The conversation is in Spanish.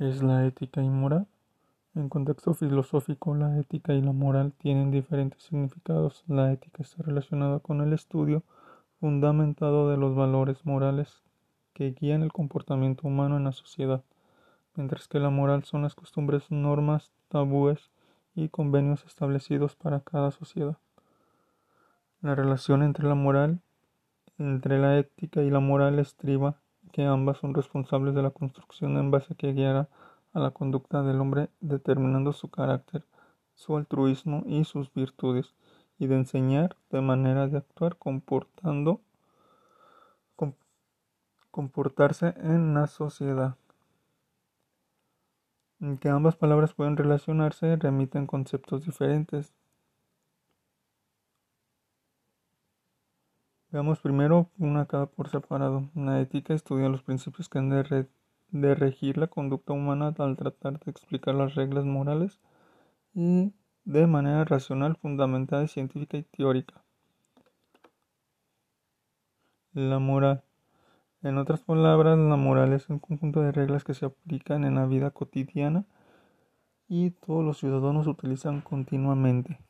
¿Qué es la ética y moral? En contexto filosófico, la ética y la moral tienen diferentes significados. La ética está relacionada con el estudio fundamentado de los valores morales que guían el comportamiento humano en la sociedad, mientras que la moral son las costumbres, normas, tabúes y convenios establecidos para cada sociedad. La relación entre la moral, entre la ética y la moral estriba que ambas son responsables de la construcción en base que guiará a la conducta del hombre determinando su carácter, su altruismo y sus virtudes, y de enseñar de manera de actuar comportando comportarse en la sociedad. Que ambas palabras pueden relacionarse remiten conceptos diferentes, Veamos primero una cada por separado. La ética estudia los principios que han de, regir la conducta humana al tratar de explicar las reglas morales y de manera racional, fundamentada, científica y teórica. La moral. En otras palabras, la moral es un conjunto de reglas que se aplican en la vida cotidiana y todos los ciudadanos utilizan continuamente.